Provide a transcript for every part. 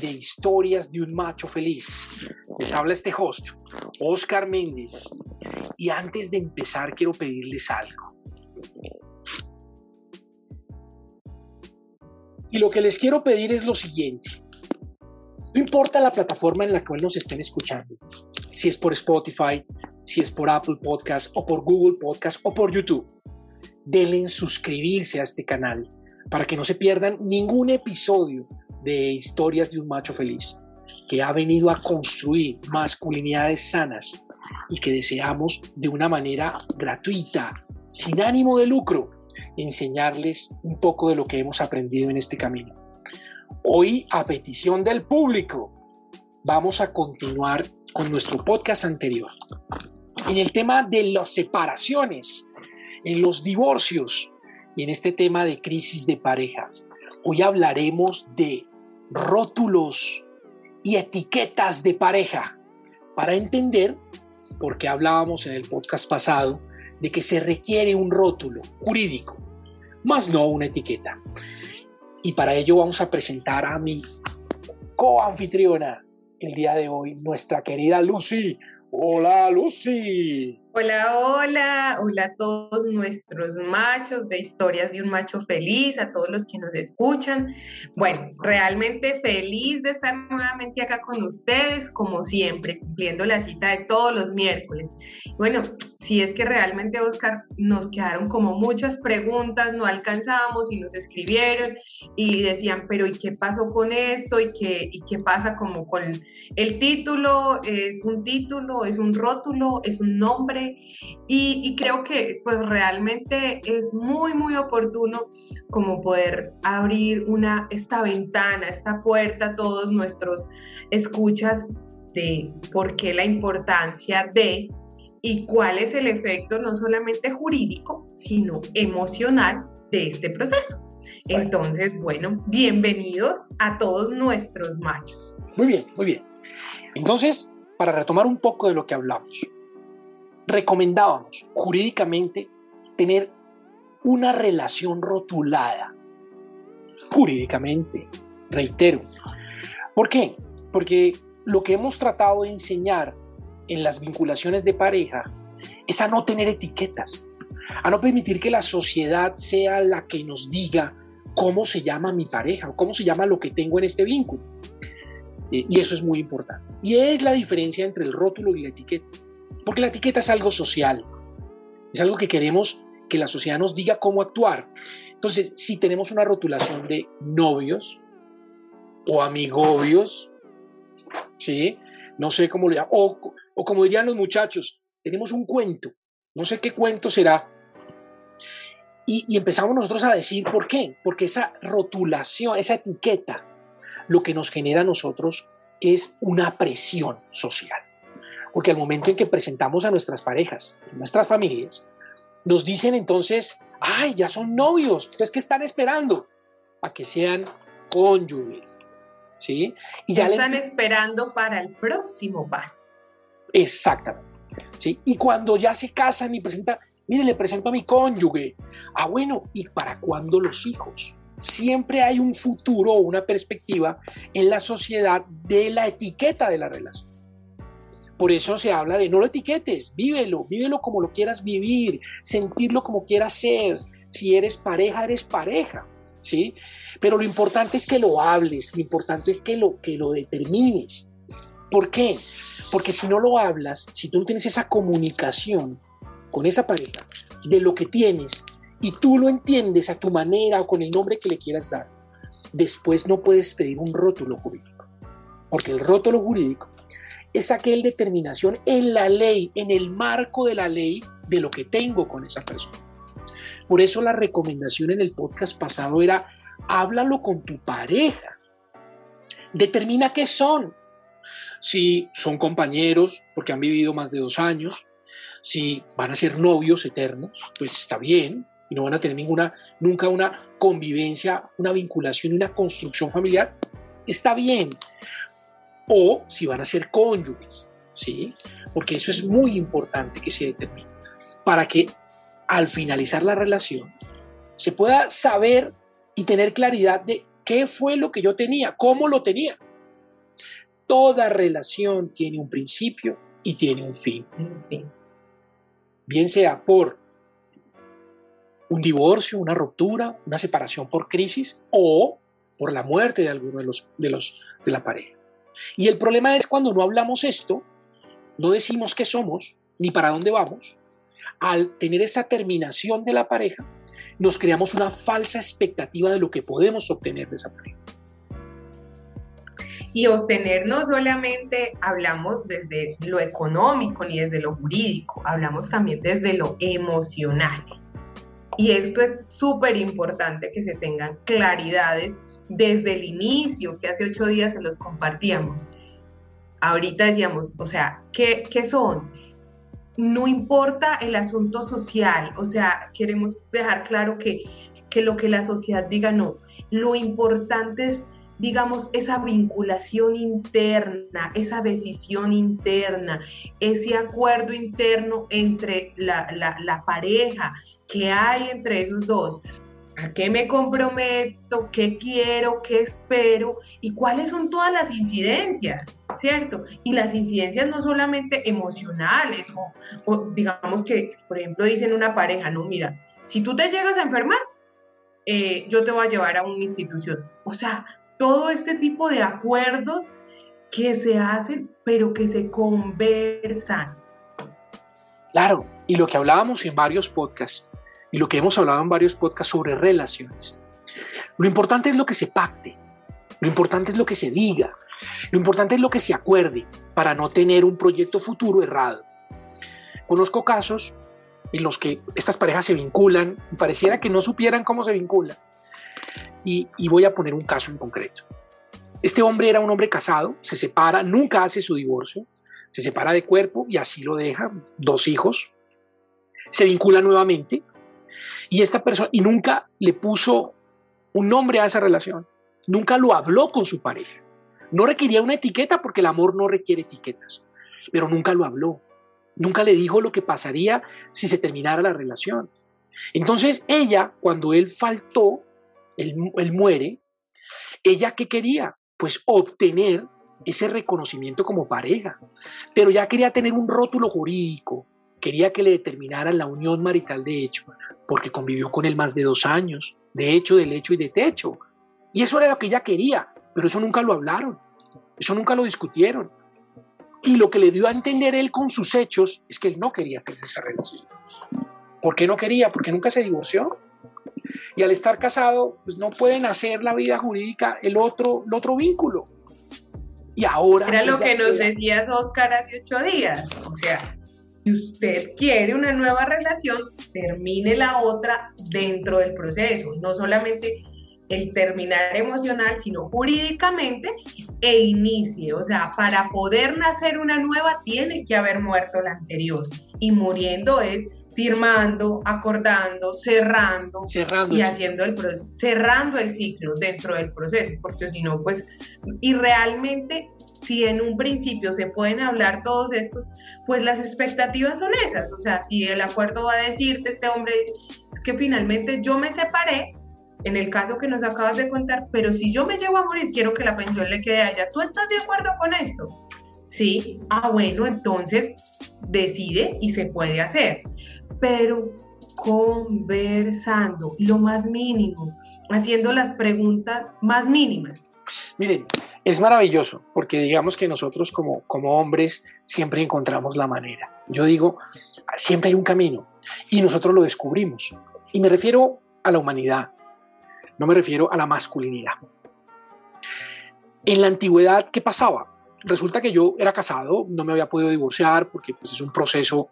de historias de un macho feliz. Les habla este host, Oscar Méndez. Y antes de empezar, quiero pedirles algo. Y lo que les quiero pedir es lo siguiente. No importa la plataforma en la cual nos estén escuchando, si es por Spotify, si es por Apple Podcast o por Google Podcast o por YouTube, denle en suscribirse a este canal para que no se pierdan ningún episodio de historias de un macho feliz que ha venido a construir masculinidades sanas y que deseamos de una manera gratuita, sin ánimo de lucro, enseñarles un poco de lo que hemos aprendido en este camino. Hoy, a petición del público, vamos a continuar con nuestro podcast anterior en el tema de las separaciones, en los divorcios en este tema de crisis de pareja. Hoy hablaremos de rótulos y etiquetas de pareja para entender, porque hablábamos en el podcast pasado, de que se requiere un rótulo jurídico, más no una etiqueta. Y para ello vamos a presentar a mi coanfitriona el día de hoy, nuestra querida Lucy. Hola Lucy. Hola, hola, hola a todos nuestros machos de historias de un macho feliz, a todos los que nos escuchan. Bueno, realmente feliz de estar nuevamente acá con ustedes, como siempre, cumpliendo la cita de todos los miércoles. Bueno, si es que realmente, Oscar, nos quedaron como muchas preguntas, no alcanzamos y nos escribieron y decían, pero ¿y qué pasó con esto? ¿Y qué, y qué pasa como con el título? ¿Es un título? ¿Es un rótulo? ¿Es un nombre? Y, creo que pues realmente es muy, muy oportuno como poder abrir una, esta ventana, esta puerta a todos nuestros escuchas de por qué la importancia de y cuál es el efecto no solamente jurídico, sino emocional de este proceso. Entonces, bueno, bienvenidos a todos nuestros machos. Muy bien, muy bien. Entonces, para retomar un poco de lo que hablamos, recomendábamos jurídicamente tener una relación rotulada. Jurídicamente, reitero. ¿Por qué? Porque lo que hemos tratado de enseñar en las vinculaciones de pareja es a no tener etiquetas, a no permitir que la sociedad sea la que nos diga cómo se llama mi pareja o cómo se llama lo que tengo en este vínculo. Y eso es muy importante. Y es la diferencia entre el rótulo y la etiqueta. Porque la etiqueta es algo social, es algo que queremos que la sociedad nos diga cómo actuar. Entonces, si tenemos una rotulación de novios o amigobios, ¿sí? No sé cómo le o, o como dirían los muchachos, tenemos un cuento, no sé qué cuento será. Y, y empezamos nosotros a decir por qué, porque esa rotulación, esa etiqueta, lo que nos genera a nosotros es una presión social. Porque al momento en que presentamos a nuestras parejas, nuestras familias, nos dicen entonces, ay, ya son novios, entonces, ¿qué están esperando? A que sean cónyuges. ¿Sí? Y ya están esperando para el próximo paso. Exactamente. ¿Sí? Y cuando ya se casan y presentan, mire, le presento a mi cónyuge. Ah, bueno, ¿y para cuándo los hijos? Siempre hay un futuro o una perspectiva en la sociedad de la etiqueta de la relación. Por eso se habla de no lo etiquetes, vívelo, vívelo como lo quieras vivir, sentirlo como quieras ser. Si eres pareja, eres pareja, ¿sí? Pero lo importante es que lo hables, lo importante es que lo, que lo determines. ¿Por qué? Porque si no lo hablas, si tú no tienes esa comunicación con esa pareja de lo que tienes y tú lo entiendes a tu manera o con el nombre que le quieras dar, después no puedes pedir un rótulo jurídico. Porque el rótulo jurídico es aquel determinación en la ley, en el marco de la ley, de lo que tengo con esa persona. Por eso la recomendación en el podcast pasado era, háblalo con tu pareja. Determina qué son. Si son compañeros porque han vivido más de dos años, si van a ser novios eternos, pues está bien y no van a tener ninguna, nunca una convivencia, una vinculación, una construcción familiar, está bien. O si van a ser cónyuges, ¿sí? Porque eso es muy importante que se determine para que al finalizar la relación se pueda saber y tener claridad de qué fue lo que yo tenía, cómo lo tenía. Toda relación tiene un principio y tiene un fin. Bien sea por un divorcio, una ruptura, una separación por crisis o por la muerte de alguno de los de los de la pareja. Y el problema es cuando no hablamos esto, no decimos qué somos ni para dónde vamos, al tener esa terminación de la pareja, nos creamos una falsa expectativa de lo que podemos obtener de esa pareja. Y obtener no solamente hablamos desde lo económico ni desde lo jurídico, hablamos también desde lo emocional. Y esto es súper importante que se tengan claridades desde el inicio, que hace ocho días se los compartíamos. Ahorita decíamos, o sea, ¿qué, qué son? no importa el asunto social, o sea, queremos dejar claro que, que lo que la sociedad diga no, lo importante es, digamos, esa vinculación interna, esa decisión interna, ese acuerdo interno entre la, la pareja que hay entre esos dos. ¿A qué me comprometo? ¿Qué quiero? ¿Qué espero? ¿Y cuáles son todas las incidencias? ¿Cierto? Y las incidencias no solamente emocionales o, digamos que, por ejemplo, dicen una pareja, no, mira, si tú te llegas a enfermar, eh, yo te voy a llevar a una institución. O sea, todo este tipo de acuerdos que se hacen, pero que se conversan. Claro, y lo que hablábamos en varios podcasts, y lo que hemos hablado en varios podcasts sobre relaciones. Lo importante es lo que se pacte, lo importante es lo que se diga, lo importante es lo que se acuerde para no tener un proyecto futuro errado. Conozco casos en los que estas parejas se vinculan y pareciera que no supieran cómo se vinculan. Y, y voy a poner un caso en concreto. Este hombre era un hombre casado, se separa, nunca hace su divorcio, se separa de cuerpo y así lo deja, dos hijos, se vincula nuevamente, y esta persona, y nunca le puso un nombre a esa relación, nunca lo habló con su pareja. No requería una etiqueta porque el amor no requiere etiquetas, pero nunca lo habló. Nunca le dijo lo que pasaría si se terminara la relación. Entonces ella, cuando él faltó, él, muere, ella qué quería? Pues obtener ese reconocimiento como pareja, pero ya quería tener un rótulo jurídico, quería que le determinaran la unión marital de hecho, porque convivió con él más de dos años, de hecho, del hecho y de techo. Y eso era lo que ella quería, pero eso nunca lo hablaron, eso nunca lo discutieron. Y lo que le dio a entender él con sus hechos es que él no quería tener esa relación. ¿Por qué no quería? Porque nunca se divorció. Y al estar casado, pues no pueden hacer la vida jurídica el otro, el otro vínculo. Y ahora... Era lo que nos decías, Oscar, hace ocho días. O sea, si usted quiere una nueva relación, termine la otra dentro del proceso, no solamente el terminar emocional, sino jurídicamente e inicie. O sea, para poder nacer una nueva tiene que haber muerto la anterior. Y muriendo es firmando, acordando, cerrando, cerrando y haciendo el proceso, cerrando el ciclo dentro del proceso, porque si no, pues, y realmente si en un principio se pueden hablar todos estos, pues las expectativas son esas. O sea, si el acuerdo va a decirte, este hombre dice, es que finalmente yo me separé, en el caso que nos acabas de contar, pero si yo me llevo a morir, quiero que la pensión le quede allá. ¿Tú estás de acuerdo con esto? Sí, ah, bueno, entonces decide y se puede hacer. Pero conversando, lo más mínimo, haciendo las preguntas más mínimas. Miren, es maravilloso porque digamos que nosotros como, como hombres siempre encontramos la manera. Yo digo, siempre hay un camino y nosotros lo descubrimos. Y me refiero a la humanidad, no me refiero a la masculinidad. En la antigüedad, ¿qué pasaba? Resulta que yo era casado, no me había podido divorciar porque pues, es un proceso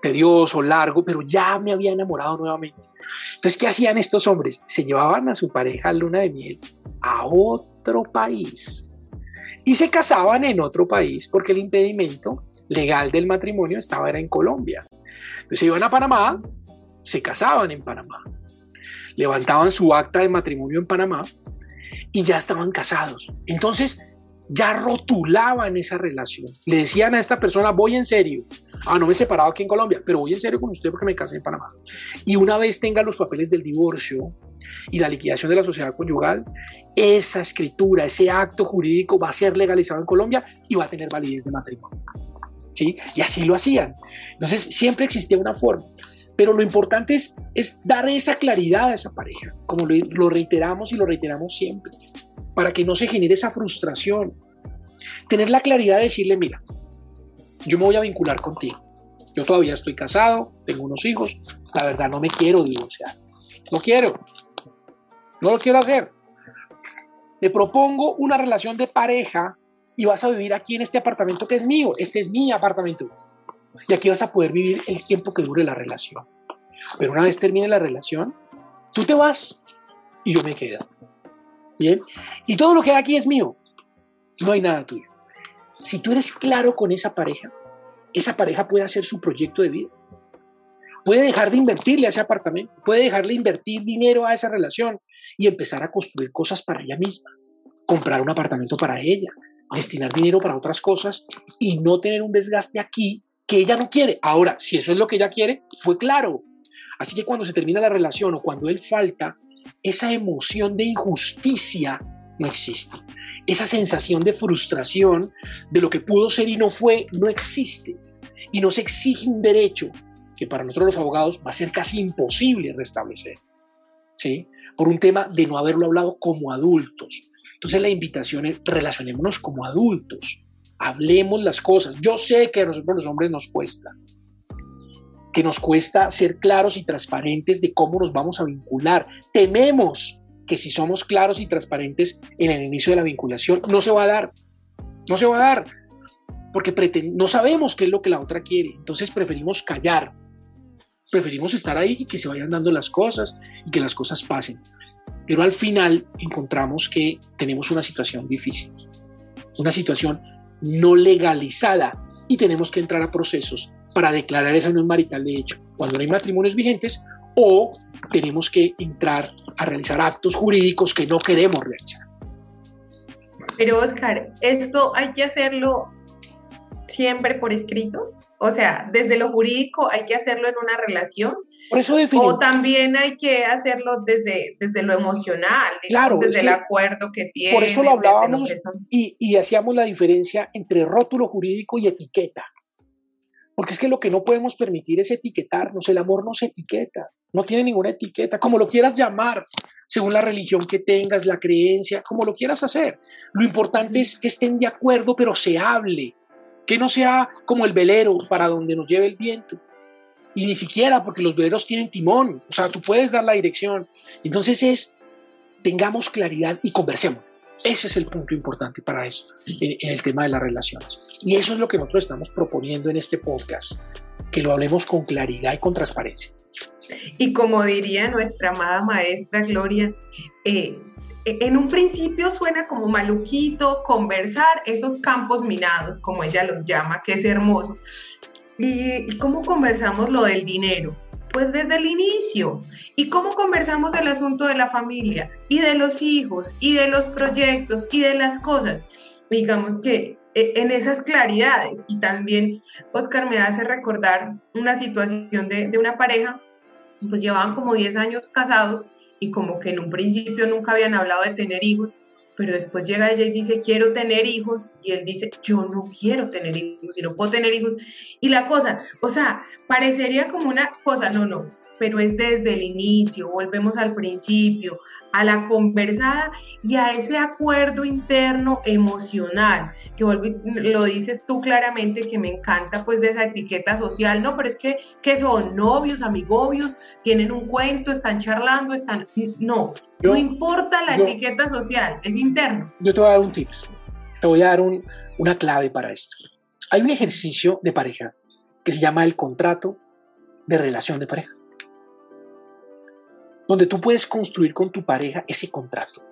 tedioso, largo, pero ya me había enamorado nuevamente. Entonces, ¿qué hacían estos hombres? Se llevaban a su pareja a luna de miel a otro país y se casaban en otro país porque el impedimento legal del matrimonio estaba era en Colombia. Entonces iban a Panamá, se casaban en Panamá, levantaban su acta de matrimonio en Panamá y ya estaban casados. Entonces ya rotulaban esa relación. Le decían a esta persona, voy en serio. Ah, no me he separado aquí en Colombia, pero voy en serio con usted porque me casé en Panamá. Y una vez tenga los papeles del divorcio y la liquidación de la sociedad conyugal, esa escritura, ese acto jurídico va a ser legalizado en Colombia y va a tener validez de matrimonio. ¿Sí? Y así lo hacían. Entonces, siempre existía una forma. Pero lo importante es, es dar esa claridad a esa pareja, como lo reiteramos y lo reiteramos siempre para que no se genere esa frustración. Tener la claridad de decirle, mira, yo me voy a vincular contigo. Yo todavía estoy casado, tengo unos hijos, la verdad no me quiero divorciar. No quiero. No lo quiero hacer. Te propongo una relación de pareja y vas a vivir aquí en este apartamento que es mío. Este es mi apartamento. Y aquí vas a poder vivir el tiempo que dure la relación. Pero una vez termine la relación, tú te vas y yo me quedo. Bien. Y todo lo que hay aquí es mío. No hay nada tuyo. Si tú eres claro con esa pareja, esa pareja puede hacer su proyecto de vida. Puede dejar de invertirle a ese apartamento, puede dejarle invertir dinero a esa relación y empezar a construir cosas para ella misma. Comprar un apartamento para ella, destinar dinero para otras cosas y no tener un desgaste aquí que ella no quiere. Ahora, si eso es lo que ella quiere, fue claro. Así que cuando se termina la relación o cuando él falta, esa emoción de injusticia no existe. Esa sensación de frustración de lo que pudo ser y no fue, no existe. Y nos exige un derecho que para nosotros los abogados va a ser casi imposible restablecer. ¿Sí? Por un tema de no haberlo hablado como adultos. Entonces la invitación es relacionémonos como adultos. Hablemos las cosas. Yo sé que a nosotros los hombres nos cuesta que nos cuesta ser claros y transparentes de cómo nos vamos a vincular. Tememos que si somos claros y transparentes en el inicio de la vinculación, no se va a dar. No se va a dar. Porque no sabemos qué es lo que la otra quiere. Entonces preferimos callar. Preferimos estar ahí y que se vayan dando las cosas y que las cosas pasen. Pero al final encontramos que tenemos una situación difícil. Una situación no legalizada y tenemos que entrar a procesos para declarar esa unión marital de hecho cuando no hay matrimonios vigentes o tenemos que entrar a realizar actos jurídicos que no queremos realizar. Pero Oscar, ¿esto hay que hacerlo siempre por escrito? O sea, desde lo jurídico hay que hacerlo en una relación. Por eso O también hay que hacerlo desde, desde lo emocional, claro, desde el acuerdo que tiene. Por eso lo hablábamos y, y hacíamos la diferencia entre rótulo jurídico y etiqueta. Porque es que lo que no podemos permitir es etiquetarnos. El amor no se etiqueta, no tiene ninguna etiqueta, como lo quieras llamar, según la religión que tengas, la creencia, como lo quieras hacer. Lo importante es que estén de acuerdo, pero se hable, que no sea como el velero para donde nos lleve el viento. Y ni siquiera porque los veleros tienen timón, o sea, tú puedes dar la dirección. Entonces es, tengamos claridad y conversemos. Ese es el punto importante para eso, en, el tema de las relaciones. Y eso es lo que nosotros estamos proponiendo en este podcast, que lo hablemos con claridad y con transparencia. Y como diría nuestra amada maestra Gloria, eh, en un principio suena como maluquito conversar esos campos minados, como ella los llama, que es hermoso. ¿Y cómo conversamos lo del dinero? Pues desde el inicio. ¿Y cómo conversamos el asunto de la familia y de los hijos y de los proyectos y de las cosas? Digamos que e, en esas claridades y también Oscar me hace recordar una situación de, de una pareja, pues llevaban como 10 años casados y como que en un principio nunca habían hablado de tener hijos pero después llega ella y dice, quiero tener hijos, y él dice, yo no quiero tener hijos, y no puedo tener hijos. Y la cosa, o sea, parecería como una cosa, no, no, pero es desde el inicio, volvemos al principio, a la conversada y a ese acuerdo interno emocional, que lo dices tú claramente, que me encanta pues de esa etiqueta social, no, pero es que, que son novios, amigobios, tienen un cuento, están charlando, están, no, no importa la etiqueta social, es interno. Yo te voy a dar un tip, te voy a dar una clave para esto. Hay un ejercicio de pareja que se llama el contrato de relación de pareja donde tú puedes construir con tu pareja ese contrato.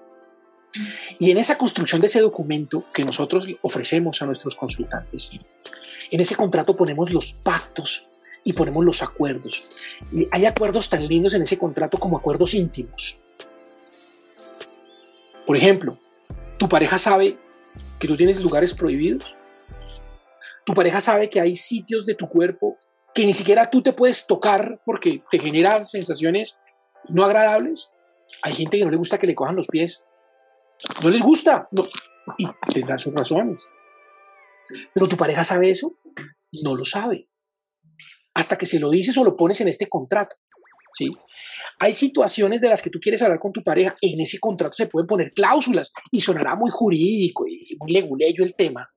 Y en esa construcción de ese documento que nosotros ofrecemos a nuestros consultantes, en ese contrato ponemos los pactos y ponemos los acuerdos. Y hay acuerdos tan lindos en ese contrato como acuerdos íntimos. Por ejemplo, tu pareja sabe que tú tienes lugares prohibidos. Tu pareja sabe que hay sitios de tu cuerpo que ni siquiera tú te puedes tocar porque te generan sensaciones no agradables. Hay gente que no le gusta que le cojan los pies. No les gusta. Y tendrán sus razones. Pero tu pareja sabe eso. No lo sabe. Hasta que se lo dices o lo pones en este contrato. ¿sí? Hay situaciones de las que tú quieres hablar con tu pareja. En ese contrato se pueden poner cláusulas y sonará muy jurídico y muy leguleyo el tema.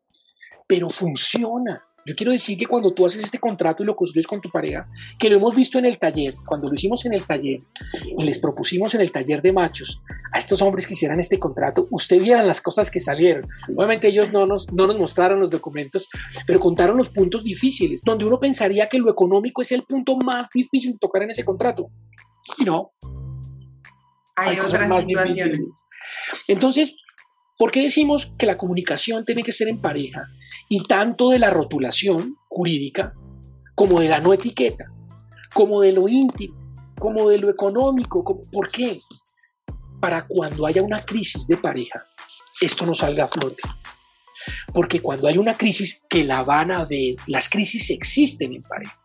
Pero funciona. Yo quiero decir que cuando tú haces este contrato y lo construyes con tu pareja, que lo hemos visto en el taller, cuando lo hicimos en el taller y les propusimos en el taller de machos a estos hombres que hicieran este contrato, usted vieran las cosas que salieron. Obviamente ellos no nos, no nos mostraron los documentos, pero contaron los puntos difíciles, donde uno pensaría que lo económico es el punto más difícil de tocar en ese contrato. Y no. Hay, otras situaciones. Entonces, ¿Por qué decimos que la comunicación tiene que ser en pareja? Y tanto de la rotulación jurídica, como de la no etiqueta, como de lo íntimo, como de lo económico. ¿Por qué? Para cuando haya una crisis de pareja, esto no salga a flote. Porque cuando hay una crisis, que la van a ver, las crisis existen en pareja.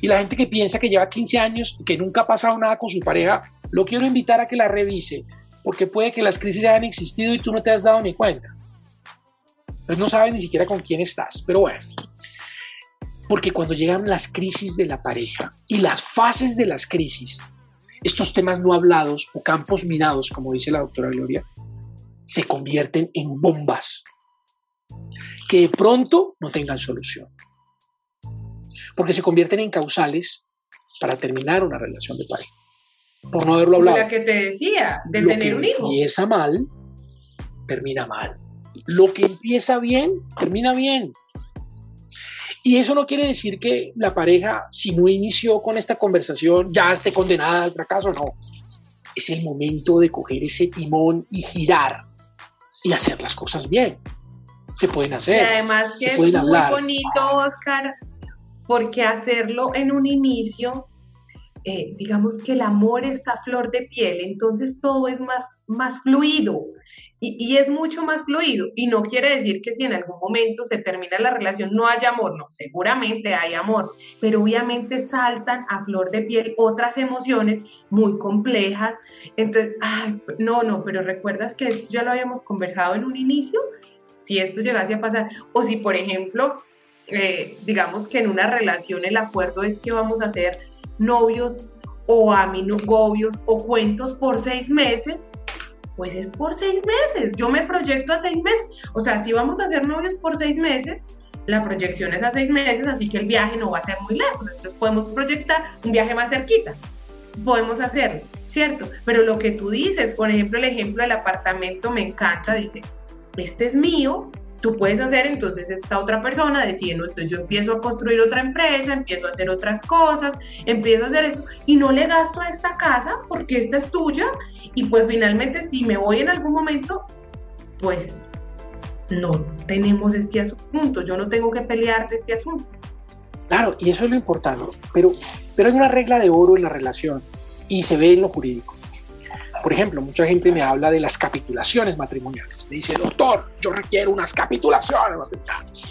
Y la gente que piensa que lleva 15 años, que nunca ha pasado nada con su pareja, lo quiero invitar a que la revise, porque puede que las crisis hayan existido y tú no te has dado ni cuenta. Entonces no sabes ni siquiera con quién estás, pero bueno. Porque cuando llegan las crisis de la pareja y las fases de las crisis, estos temas no hablados o campos minados, como dice la doctora Gloria, se convierten en bombas que de pronto no tengan solución. Porque se convierten en causales para terminar una relación de pareja por no haberlo hablado. La que te decía, de tener un hijo. Empieza mal, termina mal. Lo que empieza bien, termina bien. Y eso no quiere decir que la pareja, si no inició con esta conversación, ya esté condenada al fracaso, no. Es el momento de coger ese timón y girar y hacer las cosas bien. Se pueden hacer. Y además que es muy bonito, Oscar, porque hacerlo en un inicio eh, digamos que el amor está a flor de piel, entonces todo es más, más fluido y, es mucho más fluido. Y no quiere decir que si en algún momento se termina la relación no haya amor, no, seguramente hay amor, pero obviamente saltan a flor de piel otras emociones muy complejas. Entonces, ay, no, no, pero recuerdas que esto ya lo habíamos conversado en un inicio, si esto llegase a pasar, o si por ejemplo... Eh, digamos que en una relación el acuerdo es que vamos a hacer novios o aminogobios o cuentos por seis meses, pues es por seis meses. Yo me proyecto a seis meses. O sea, si vamos a ser novios por seis meses, la proyección es a seis meses, así que el viaje no va a ser muy lejos. Entonces podemos proyectar un viaje más cerquita. Podemos hacerlo, ¿cierto? Pero lo que tú dices, por ejemplo, el ejemplo del apartamento me encanta, dice, este es mío, tú puedes hacer, entonces esta otra persona decide, no, entonces yo empiezo a construir otra empresa, empiezo a hacer otras cosas, empiezo a hacer esto y no le gasto a esta casa porque esta es tuya y pues finalmente si me voy en algún momento, pues no tenemos este asunto, yo no tengo que pelear de este asunto. Claro, y eso es lo importante, pero, pero hay una regla de oro en la relación y se ve en lo jurídico. Por ejemplo, mucha gente me habla de las capitulaciones matrimoniales. Me dice, doctor, yo requiero unas capitulaciones matrimoniales.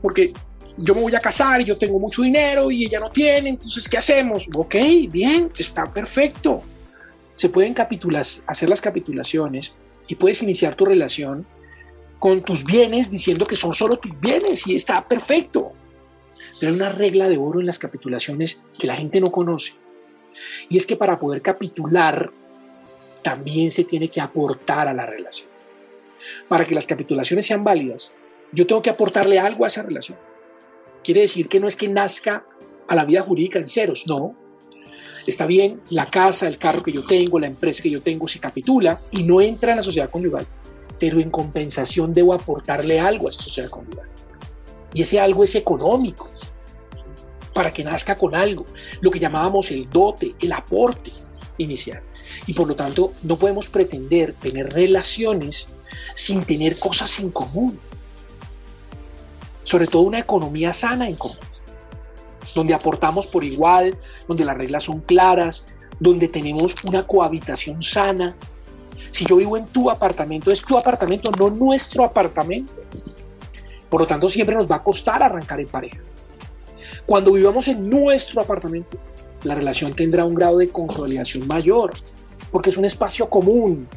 Porque yo me voy a casar y yo tengo mucho dinero y ella no tiene, entonces, ¿qué hacemos? Ok, bien, está perfecto. Se pueden hacer las capitulaciones y puedes iniciar tu relación con tus bienes diciendo que son solo tus bienes y está perfecto. Pero hay una regla de oro en las capitulaciones que la gente no conoce. Y es que para poder capitular también se tiene que aportar a la relación. Para que las capitulaciones sean válidas, yo tengo que aportarle algo a esa relación. Quiere decir que no es que nazca a la vida jurídica en ceros, no. Está bien, la casa, el carro que yo tengo, la empresa que yo tengo se capitula y no entra en la sociedad conyugal, pero en compensación debo aportarle algo a esa sociedad conyugal. Y ese algo es económico, para que nazca con algo, lo que llamábamos el dote, el aporte inicial. Y por lo tanto, no podemos pretender tener relaciones sin tener cosas en común. Sobre todo una economía sana en común, donde aportamos por igual, donde las reglas son claras, donde tenemos una cohabitación sana. Si yo vivo en tu apartamento, es tu apartamento, no nuestro apartamento. Por lo tanto, siempre nos va a costar arrancar en pareja. Cuando vivamos en nuestro apartamento, la relación tendrá un grado de consolidación mayor, porque es un espacio común,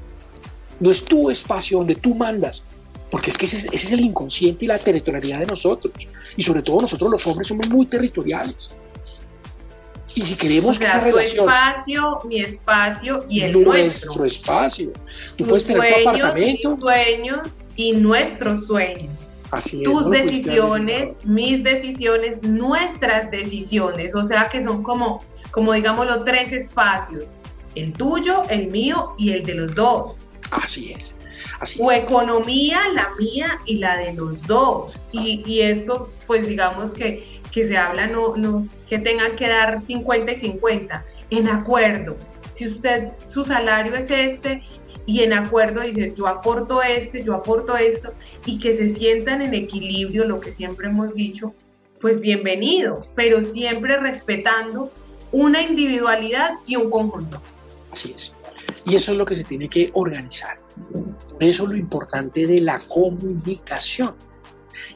no es tu espacio donde tú mandas, porque es que ese, es el inconsciente y la territorialidad de nosotros, y sobre todo nosotros los hombres somos muy territoriales. Y si queremos que esa relación, tu espacio, mi espacio y el nuestro nuestro. espacio. Tú puedes tener tu apartamento. Sueños y nuestros sueños. Así Tus decisiones, mis decisiones, nuestras decisiones. O sea que son como, como digámoslo, tres espacios. El tuyo, el mío y el de los dos. Así es. Así o economía, la mía y la de los dos. Y, y esto, pues digamos que, que se habla, no, no, que tengan que dar 50 y 50, en acuerdo. Si usted, su salario es este y en acuerdo dice, yo aporto este, yo aporto esto, y que se sientan en equilibrio, lo que siempre hemos dicho, pues bienvenido, pero siempre respetando una individualidad y un conjunto. Así es. Y eso es lo que se tiene que organizar. eso es lo importante de la comunicación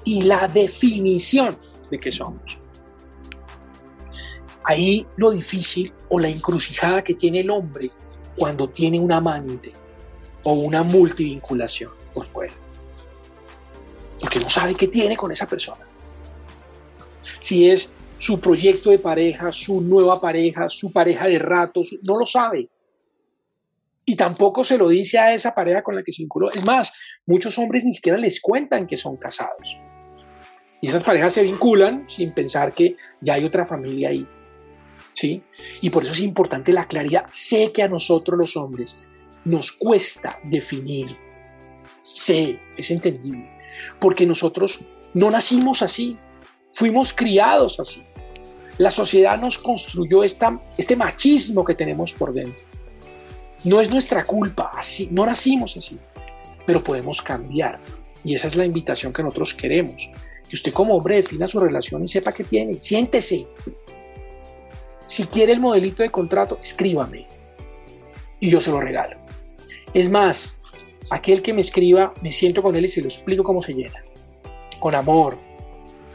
y la definición de qué somos. Ahí lo difícil o la encrucijada que tiene el hombre cuando tiene un amante o una multivinculación por fuera. Porque no sabe qué tiene con esa persona. Si es su proyecto de pareja, su nueva pareja, su pareja de ratos, no lo sabe. Y tampoco se lo dice a esa pareja con la que se vinculó. Es más, muchos hombres ni siquiera les cuentan que son casados. Y esas parejas se vinculan sin pensar que ya hay otra familia ahí. ¿Sí? Y por eso es importante la claridad. Sé que a nosotros los hombres nos cuesta definir. Sé, es entendible. Porque nosotros no nacimos así. Fuimos criados así. La sociedad nos construyó esta, este machismo que tenemos por dentro. No es nuestra culpa, así, no nacimos así, pero podemos cambiar. Y esa es la invitación que nosotros queremos. Que usted como hombre defina su relación y sepa qué tiene. Siéntese. Si quiere el modelito de contrato, escríbame. Y yo se lo regalo. Es más, aquel que me escriba, me siento con él y se lo explico cómo se llena. Con amor,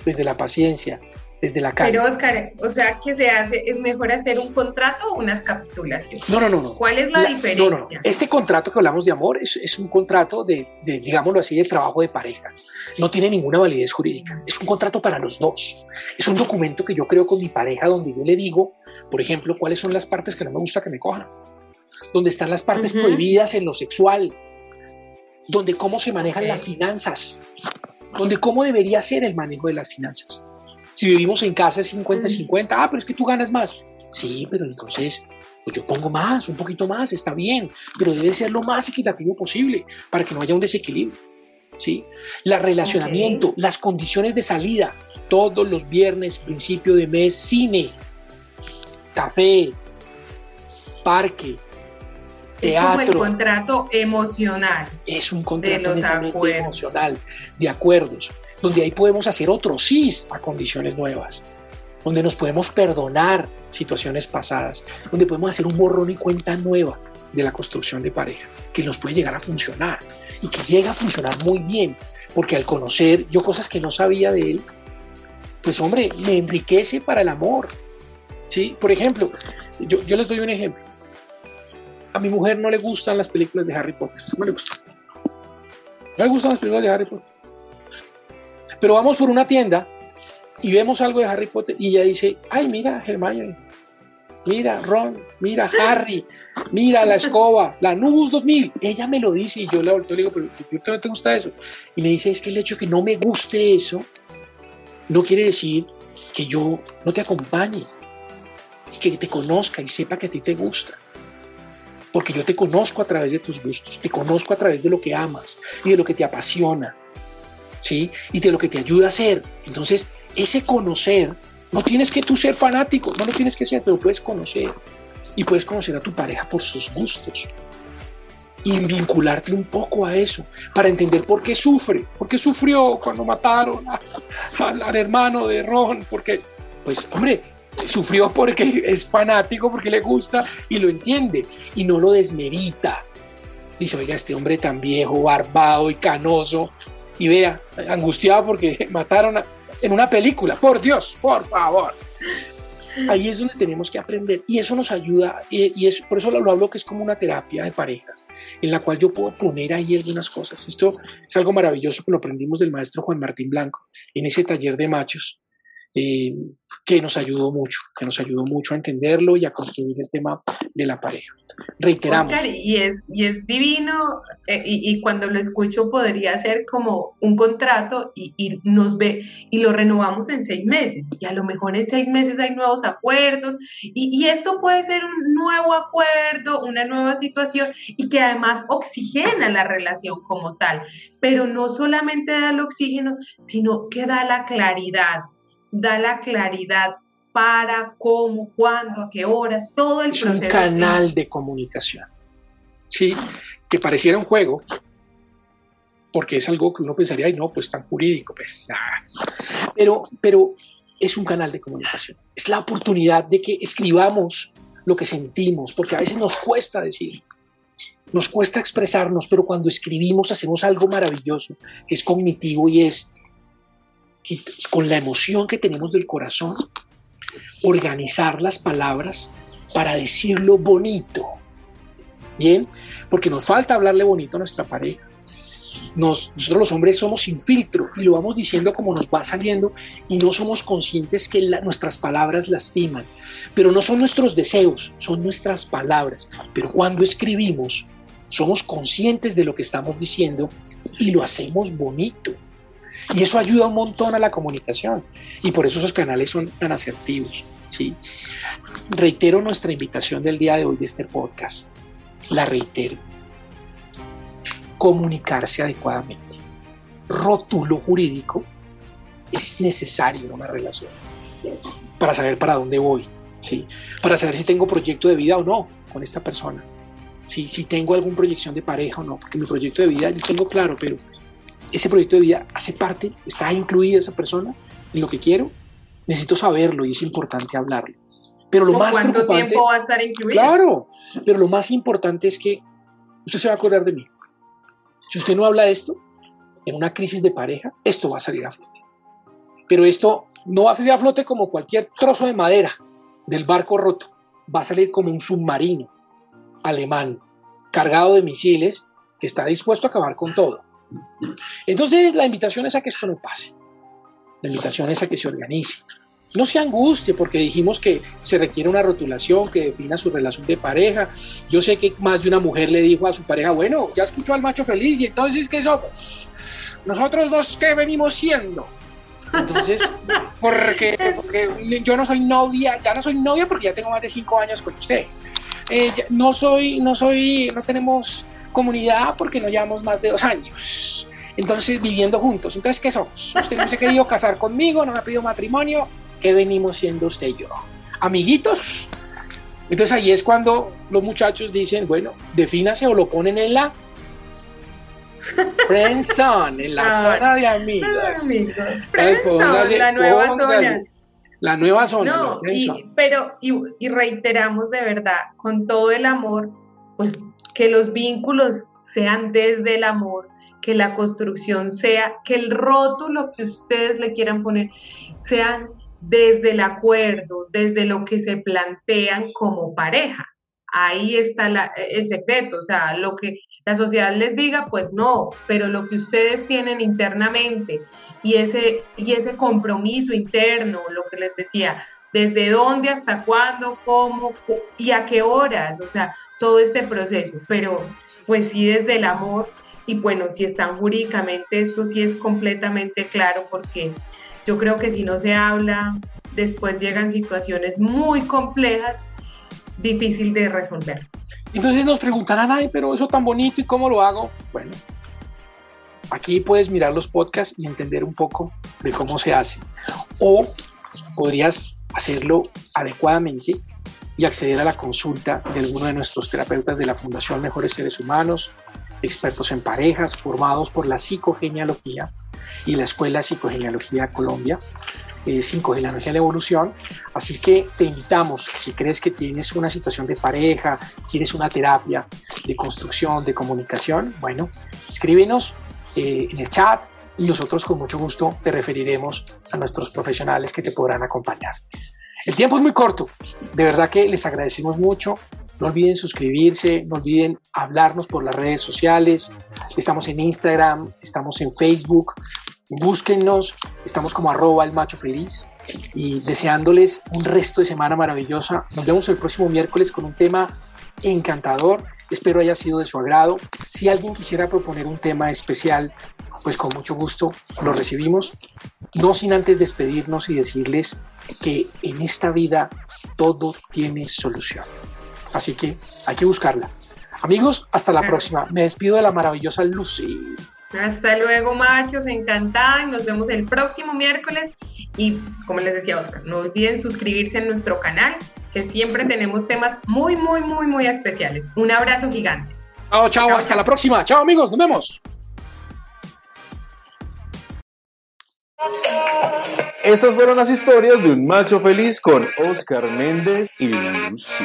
desde la paciencia, desde la calle. Pero Oscar, o sea que se hace, es mejor hacer un contrato o unas capitulaciones. No, no, no, no. ¿Cuál es la, diferencia? No, no, Este contrato que hablamos de amor es, es un contrato de, de, digámoslo así, de trabajo de pareja. No tiene ninguna validez jurídica. Es un contrato para los dos. Es un documento que yo creo con mi pareja donde yo le digo, por ejemplo, cuáles son las partes que no me gusta que me cojan. Donde están las partes prohibidas en lo sexual. Donde cómo se manejan las finanzas. Donde cómo debería ser el manejo de las finanzas si vivimos en casa es 50-50, ah, pero es que tú ganas más. Sí, pero entonces pues yo pongo más, un poquito más, está bien, pero debe ser lo más equitativo posible para que no haya un desequilibrio. ¿sí? La relacionamiento, las condiciones de salida, todos los viernes, principio de mes, cine, café, parque, teatro. Es como el contrato emocional. Es un contrato emocional, de acuerdos donde ahí podemos hacer otro sí a condiciones nuevas, donde nos podemos perdonar situaciones pasadas, donde podemos hacer un borrón y cuenta nueva de la construcción de pareja, que nos puede llegar a funcionar y que llega a funcionar muy bien, porque al conocer yo cosas que no sabía de él, pues hombre, me enriquece para el amor. ¿sí? Por ejemplo, yo, yo les doy un ejemplo. A mi mujer no le gustan las películas de Harry Potter, no le gustan. No le gustan las películas de Harry Potter. Pero vamos por una tienda y vemos algo de Harry Potter y ella dice, ay, mira Hermione, mira Ron, mira Harry, mira la escoba, la Nubus 2000. Ella me lo dice y yo le digo, pero no te gusta eso? Y me dice, es que el hecho de que no me guste eso no quiere decir que yo no te acompañe y que te conozca y sepa que a ti te gusta. Porque yo te conozco a través de tus gustos, te conozco a través de lo que amas y de lo que te apasiona. ¿sí? Y de lo que te ayuda a hacer. Entonces, ese conocer, no tienes que tú ser fanático, no lo tienes que ser, pero puedes conocer. y puedes conocer a tu pareja por sus gustos y vincularte un poco a eso para entender por qué sufre, por qué sufrió cuando mataron al hermano de Ron, porque, pues, hombre, sufrió porque es fanático, porque le gusta y lo entiende y no lo desmerita. Dice, oiga, este hombre tan viejo, barbado y canoso, y vea, angustiado porque mataron en una película, por Dios, por favor. Ahí es donde tenemos que aprender y eso nos ayuda y, es por eso lo, hablo que es como una terapia de pareja en la cual yo puedo poner ahí algunas cosas. Esto es algo maravilloso que lo aprendimos del maestro Juan Martín Blanco en ese taller de machos eh, que nos ayudó mucho, que nos ayudó mucho a entenderlo y a construir el tema de la pareja. Reiteramos. y, es, y es divino, eh, y, cuando lo escucho podría ser como un contrato y, y, nos ve y lo renovamos en seis meses, y a lo mejor en seis meses hay nuevos acuerdos, y, esto puede ser un nuevo acuerdo, una nueva situación, y que además oxigena la relación como tal, pero no solamente da el oxígeno, sino que da la claridad da la claridad para, cómo, cuándo, a qué horas, todo el es un canal de comunicación. Sí, que pareciera un juego, porque es algo que uno pensaría, ay, no, pues tan jurídico, pues Pero, pero es un canal de comunicación. Es la oportunidad de que escribamos lo que sentimos, porque a veces nos cuesta decir, nos cuesta expresarnos, pero cuando escribimos hacemos algo maravilloso, que es cognitivo y es con la emoción que tenemos del corazón, organizar las palabras para decirlo bonito. Bien, porque nos falta hablarle bonito a nuestra pareja. nosotros los hombres somos sin filtro y lo vamos diciendo como nos va saliendo y no somos conscientes que nuestras palabras lastiman. Pero no son nuestros deseos, son nuestras palabras. Pero cuando escribimos, somos conscientes de lo que estamos diciendo y lo hacemos bonito. Y eso ayuda un montón a la comunicación. Y por eso esos canales son tan asertivos. ¿sí? Reitero nuestra invitación del día de hoy de este podcast. La reitero. Comunicarse adecuadamente. Rótulo jurídico es necesario en una relación para saber para dónde voy, ¿sí? para saber si tengo proyecto de vida o no con esta persona, ¿sí? si tengo alguna proyección de pareja o no, porque mi proyecto de vida yo tengo claro, pero ese proyecto de vida hace parte, está incluida esa persona en lo que quiero, necesito saberlo y es importante hablarlo. Pero lo más ¿Cuánto tiempo va a estar incluido? Claro, pero lo más importante es que usted se va a acordar de mí. Si usted no habla de esto, en una crisis de pareja, esto va a salir a flote. Pero esto no va a salir a flote como cualquier trozo de madera del barco roto. Va a salir como un submarino alemán cargado de misiles que está dispuesto a acabar con todo. Entonces, la invitación es a que esto no pase. La invitación es a que se organice. No se angustie porque dijimos que se requiere una rotulación que defina su relación de pareja. Yo sé que más de una mujer le dijo a su pareja, bueno, ya escuchó al macho feliz y entonces, ¿qué somos? Nosotros dos, ¿qué venimos siendo? Entonces, porque, yo no soy novia, ya no soy novia porque ya tengo más de cinco años con usted. Eh, no soy, no soy, no tenemos comunidad porque no llevamos más de dos años. Entonces, viviendo juntos. Entonces, ¿qué somos? Usted no se ha querido casar conmigo, no me ha pedido matrimonio. ¿Qué venimos siendo usted y yo? ¿Amiguitos? Entonces ahí es cuando los muchachos dicen, bueno, defínase o lo ponen en la friendzone, en la ah, zona de amigos. Friendzone, la nueva zona. La nueva zona. No, pero y, y reiteramos de verdad, con todo el amor, pues que los vínculos sean desde el amor, que la construcción sea, que el rótulo que ustedes le quieran poner sean desde el acuerdo, desde lo que se plantean como pareja. Ahí está el secreto, o sea, lo que la sociedad les diga, pues no, pero lo que ustedes tienen internamente y ese, y ese compromiso interno, lo que les decía, desde dónde, hasta cuándo, cómo y a qué horas, o sea, todo este proceso, pero pues sí desde el amor y bueno, si están jurídicamente, esto sí es completamente claro porque yo creo que si no se habla, después llegan situaciones muy complejas, difícil de resolver. Entonces nos preguntarán, ay, pero eso tan bonito y cómo lo hago. Bueno, aquí puedes mirar los podcasts y entender un poco de cómo se hace. O podrías hacerlo adecuadamente y acceder a la consulta de alguno de nuestros terapeutas de la Fundación Mejores Seres Humanos, expertos en parejas, formados por la psicogenealogía y la Escuela de Psicogenealogía Colombia, eh, Psicogenealogía en la Evolución. Así que te invitamos, si crees que tienes una situación de pareja, quieres una terapia de construcción, de comunicación, bueno, escríbenos eh, en el chat y nosotros con mucho gusto te referiremos a nuestros profesionales que te podrán acompañar. El tiempo es muy corto, de verdad que les agradecemos mucho. No olviden suscribirse, no olviden hablarnos por las redes sociales. Estamos en Instagram, estamos en Facebook. Búsquennos, estamos como arroba el macho feliz y deseándoles un resto de semana maravillosa. Nos vemos el próximo miércoles con un tema encantador. Espero haya sido de su agrado. Si alguien quisiera proponer un tema especial, pues con mucho gusto lo recibimos. No sin antes despedirnos y decirles que en esta vida todo tiene solución. Así que hay que buscarla. Amigos, hasta la próxima. Me despido de la maravillosa Lucy. Hasta luego, machos, encantada. Nos vemos el próximo miércoles. Y como les decía Oscar, no olviden suscribirse a nuestro canal, que siempre tenemos temas muy, muy, muy, muy especiales. Un abrazo gigante. Chao, chao, hasta la próxima. Chao, amigos, nos vemos. Estas fueron las historias de un macho feliz con Oscar Méndez y Lucy.